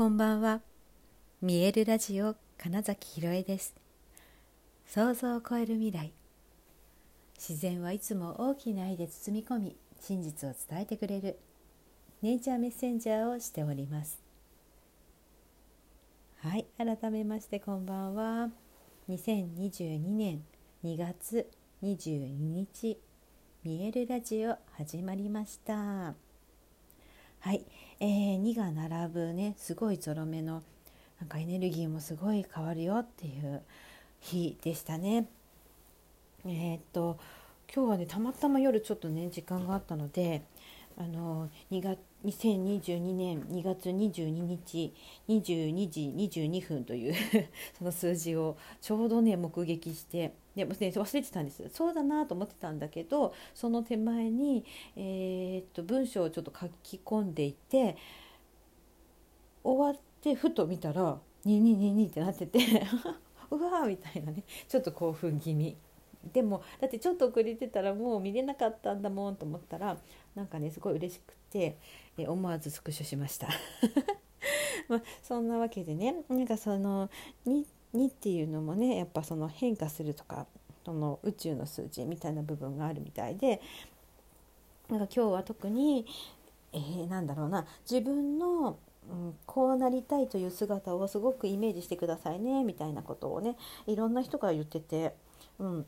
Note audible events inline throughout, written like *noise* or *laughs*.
こんばんは。見えるラジオ金崎ひろえです。想像を超える未来。自然はいつも大きな愛で包み込み真実を伝えてくれるネイチャーメッセンジャーをしております。はい改めましてこんばんは。2022年2月22日見えるラジオ始まりました。はい、えー、2が並ぶねすごいゾロ目のなんかエネルギーもすごい変わるよっていう日でしたね。えー、っと今日はねたまたま夜ちょっとね時間があったのであの2月2022年2月22日22時22分という *laughs* その数字をちょうどね目撃してでも、ね、忘れてたんですそうだなと思ってたんだけどその手前に、えー、っと文章をちょっと書き込んでいて終わってふと見たら「2222」ってなってて *laughs* うわーみたいなねちょっと興奮気味。でもだってちょっと遅れてたらもう見れなかったんだもんと思ったらなんかねすごい嬉しくて、え思わずスクショしました。*laughs* まあ、そんなわけでねなんかその 2, 2っていうのもねやっぱその変化するとかその宇宙の数字みたいな部分があるみたいでなんか今日は特に、えー、なんだろうな自分のうん、こうなりたいという姿をすごくイメージしてくださいねみたいなことをねいろんな人が言ってて、うん。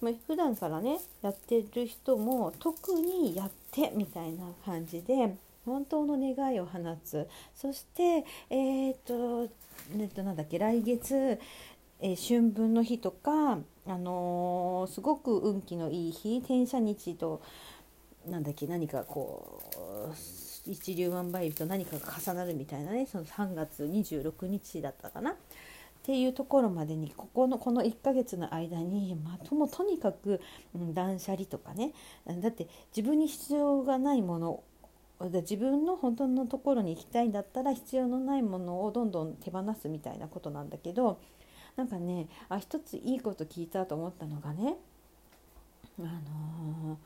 まあ、普段からねやってる人も特にやってみたいな感じで本当の願いを放つそしてえっ、とえっとなんだっけ来月、えー、春分の日とか、あのー、すごく運気のいい日天赦日となんだっけ何かこう一粒万倍日と何かが重なるみたいなねその3月26日だったかな。っていうところまでにここのこの1ヶ月の間に、ま、ともとにかく、うん、断捨離とかねだって自分に必要がないもの自分の本当のところに行きたいんだったら必要のないものをどんどん手放すみたいなことなんだけどなんかねあ一ついいこと聞いたと思ったのがねあのー、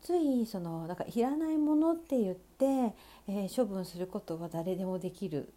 ついそのなんかいらないものって言って、えー、処分することは誰でもできる。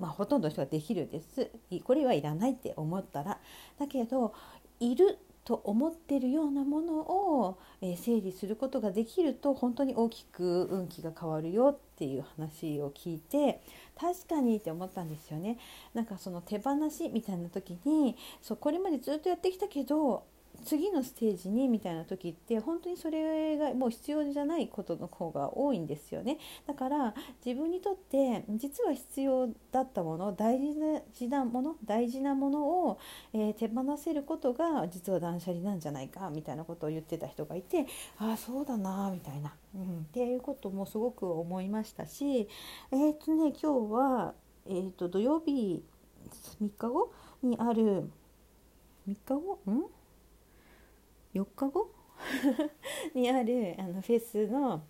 まあ、ほとんどの人ができるです。これはいらないって思ったら。だけどいると思ってるようなものを、え整理することができると本当に大きく運気が変わるよっていう話を聞いて確かにって思ったんですよね。なんかその手放しみたいな時にそうこれまでずっとやってきたけど次のステージにみたいな時って本当にそれがもう必要じゃないことの方が多いんですよね。だから自分にとって実は必要だったもの大事なもの大事なものを、えー、手放せることが実は断捨離なんじゃないかみたいなことを言ってた人がいてああそうだなみたいな、うん、っていうこともすごく思いましたしえー、っとね今日は、えー、っと土曜日3日後にある3日後？ん？4日後？*laughs* にあるあのフェスの、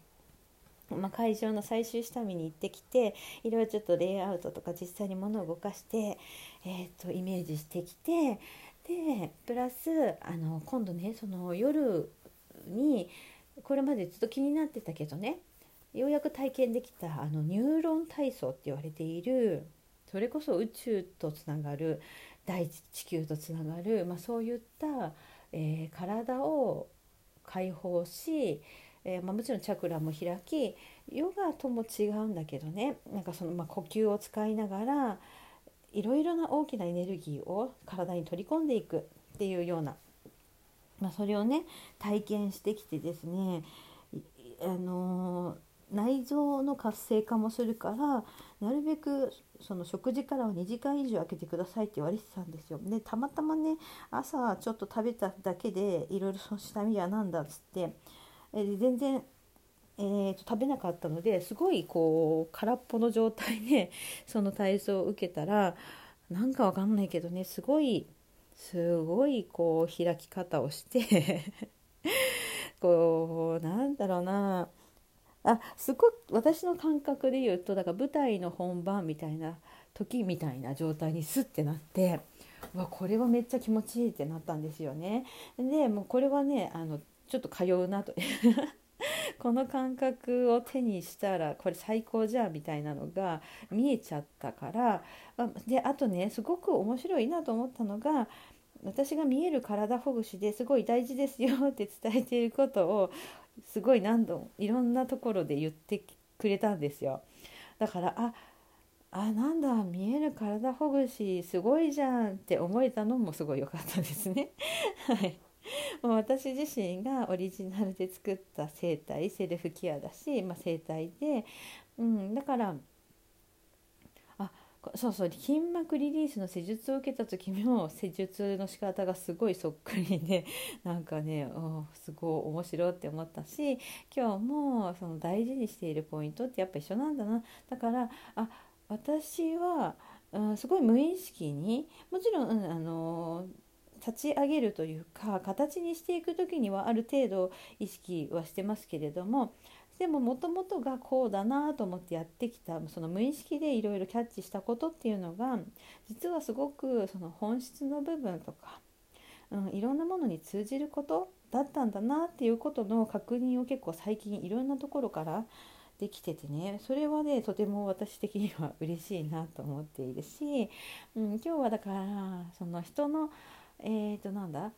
まあ、会場の最終下見に行ってきていろいろちょっとレイアウトとか実際に物を動かして、えーと、イメージしてきてでプラスあの今度ねその夜にこれまでずっと気になってたけどねようやく体験できたあのニューロン体操って言われているそれこそ宇宙とつながる大地球とつながる、まあ、そういったえー、体を解放し、えー、まあ、もちろんチャクラも開きヨガとも違うんだけどね。なんかその、まあ、呼吸を使いながらいろいろな大きなエネルギーを体に取り込んでいくっていうような、まあ、それをね体験してきてですね。あのー内臓の活性化もするからなるべくその食事からは2時間以上空けてくださいって言われてたんですよ。でたまたまね朝ちょっと食べただけでいろいろその下見は何だっつって、えー、全然、えーと、食べなかったのですごいこう空っぽの状態でその体操を受けたらなんかわかんないけどねすごいすごいこう開き方をしてこうなんだろうなあすごく私の感覚で言うとだから舞台の本番みたいな時みたいな状態にスッてなってわこれはめっちゃ気持ちいいってなったんですよね。でもうこれはねあのちょっと通うなと *laughs* この感覚を手にしたらこれ最高じゃんみたいなのが見えちゃったからであとねすごく面白いなと思ったのが私が見える体ほぐしですごい大事ですよって伝えていることをすごい何度もいろんなところで言ってくれたんですよ。だからああなんだ見える体ほぐしすごいじゃんって思えたのもすごい良かったですね。*laughs* はいもう私自身がオリジナルで作った生体セルフケアだし、まあ、整体で、うん、だからそうそう筋膜リリースの施術を受けた時も施術の仕方がすごいそっくりで *laughs* なんかねすごい面白いって思ったし今日もその大事にしているポイントってやっぱ一緒なんだな。だからあ私は、うん、すごい無意識にもちろん、うん、あの立ち上げるというか形にしていく時にはある程度意識はしてますけれどもでももともとがこうだなと思ってやってきたその無意識でいろいろキャッチしたことっていうのが実はすごくその本質の部分とか、いろんなものに通じることだったんだなっていうことの確認を結構最近いろんなところからできててね。それはねとても私的には嬉しいなと思っているし、うん、今日はだからその人のえー、となんだ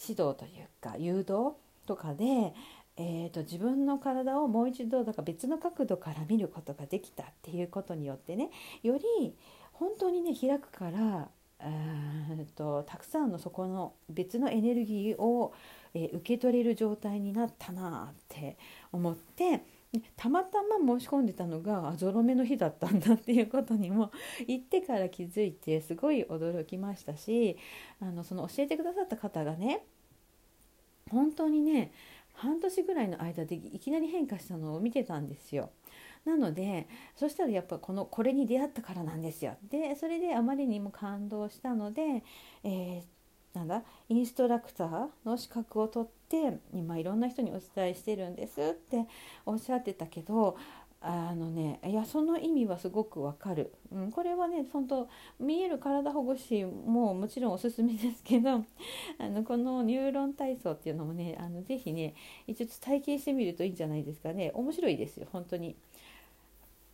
指導というか誘導とかで、えーと、自分の体をもう一度だから別の角度から見ることができたっていうことによってねより本当にね開くからえとたくさんのそこの別のエネルギーを、えー、受け取れる状態になったなって思ってたまたま申し込んでたのがゾロ目の日だったんだっていうことにも行ってから気づいてすごい驚きましたしあのその教えてくださった方がね本当にね半年ぐらいの間でいきなり変化したのを見てたんですよ。なのでそしたらやっぱこのこれに出会ったからなんですよ。でそれであまりにも感動したので、えーなんだインストラクターの資格を取って今いろんな人にお伝えしてるんですっておっしゃってたけどあのねいやその意味はすごくわかる、うん、これはね本当見える体保護士ももちろんおすすめですけど *laughs* あのこのニューロン体操っていうのもねあのぜひね一応体験してみるといいんじゃないですかね。面白いですよ本当に。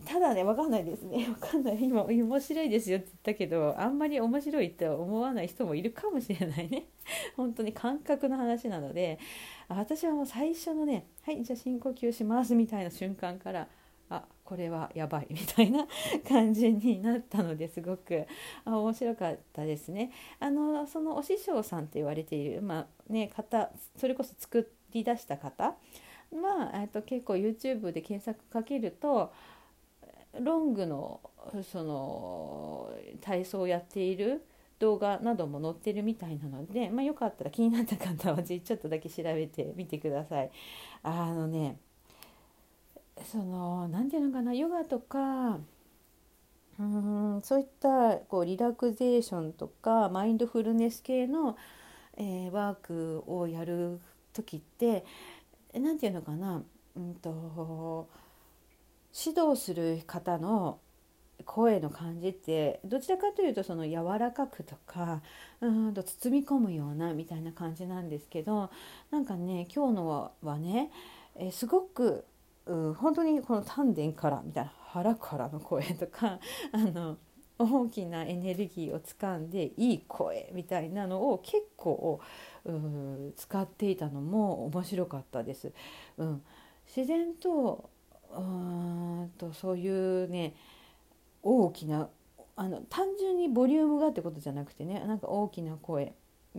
ただね分かんないですね。*laughs* 分かんない。今面白いですよって言ったけどあんまり面白いって思わない人もいるかもしれないね。*laughs* 本当に感覚の話なので私はもう最初のね「はいじゃあ深呼吸します」みたいな瞬間からあこれはやばい *laughs* みたいな感じになったのですごくあ面白かったですね。あのそのお師匠さんって言われている、まあね、方それこそ作り出した方は、えっと、結構 YouTube で検索かけるとロングのその体操をやっている動画なども載ってるみたいなので、まあ、よかったら気になった方はちょっとだけ調べてみてください。あのねその何て言うのかなヨガとかうんそういったこうリラクゼーションとかマインドフルネス系の、えー、ワークをやる時って何て言うのかな、うんと指導する方の声の感じってどちらかというとその柔らかくとかうんと包み込むようなみたいな感じなんですけどなんかね今日のはね、えすごくう本当にこの丹田からみたいな腹からの声とか *laughs* あの大きなエネルギーをつかんでいい声みたいなのを結構使っていたのも面白かったです。うん、自然とうんとそういうね大きなあの単純にボリュームがってことじゃなくてねなんか大きな声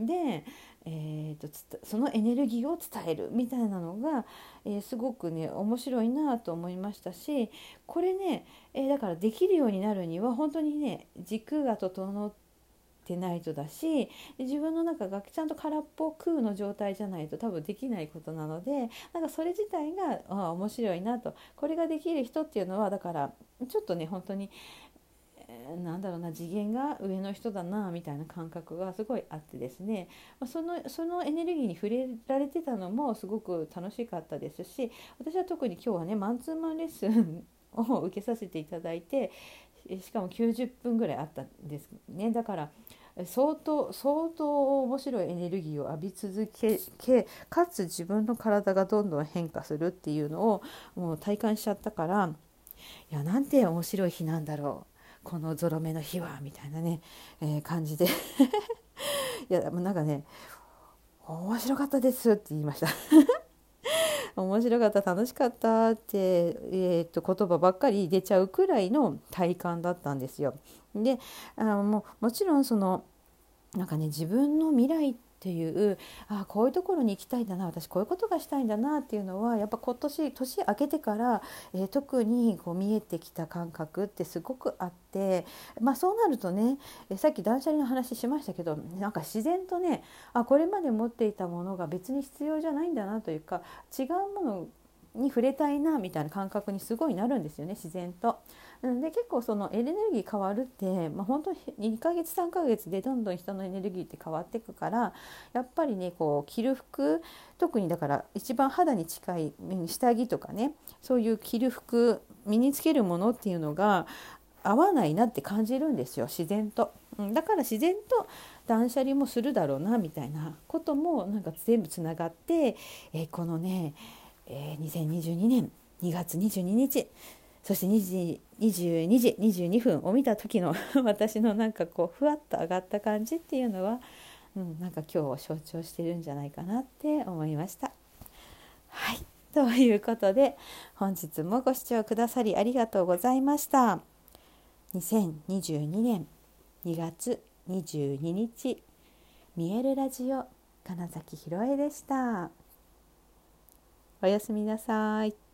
で、えーと、そのエネルギーを伝えるみたいなのが、えー、すごくね面白いなと思いましたしこれね、えー、だからできるようになるには本当にね軸が整っててないとだし自分の中がちゃんと空っぽ空の状態じゃないと多分できないことなのでなんかそれ自体があ面白いなと。これができる人っていうのはだからちょっとね本当になんだろうな次元が上の人だなみたいな感覚がすごいあってですね。そのそのエネルギーに触れられてたのもすごく楽しかったですし私は特に今日はねマンツーマンレッスンを受けさせていただいてしかも90分ぐらいあったんですね。だから相当相当面白いエネルギーを浴び続けかつ自分の体がどんどん変化するっていうのをもう体感しちゃったからいやなんて面白い日なんだろう。このゾロ目の日はみたいなね、えー、感じで *laughs* いやもうなんかね面白かったですって言いました *laughs* 面白かった楽しかったって、えー、と言葉ばっかり出ちゃうくらいの体感だったんですよ。であももちろんそのなんかね自分の未来ってていうあこういうところに行きたいんだな私こういうことがしたいんだなっていうのはやっぱ今年年明けてから、えー、特にこう見えてきた感覚ってすごくあってまあそうなるとねえさっき断捨離の話しましたけどなんか自然とねあこれまで持っていたものが別に必要じゃないんだなというか違うものに触れたいなみたいな感覚にすごいなるんですよね自然と。で結構そのエネルギー変わるって、まあ、本当に2ヶ月3ヶ月でどんどん人のエネルギーって変わっていくからやっぱりねこう着る服特にだから一番肌に近い下着とかねそういう着る服身につけるものっていうのが合わないなって感じるんですよ自然と。だから自然と断捨離もするだろうなみたいなこともなんか全部つながって、え、このね、えー、2022年2月22日そして2時22時22分を見た時の *laughs* 私のなんかこうふわっと上がった感じっていうのは、うん、なんか今日を象徴してるんじゃないかなって思いました。はいということで本日もご視聴くださりありがとうございました。2022年2月22日見えるラジオ金崎ひろえでした。おやすみなさい。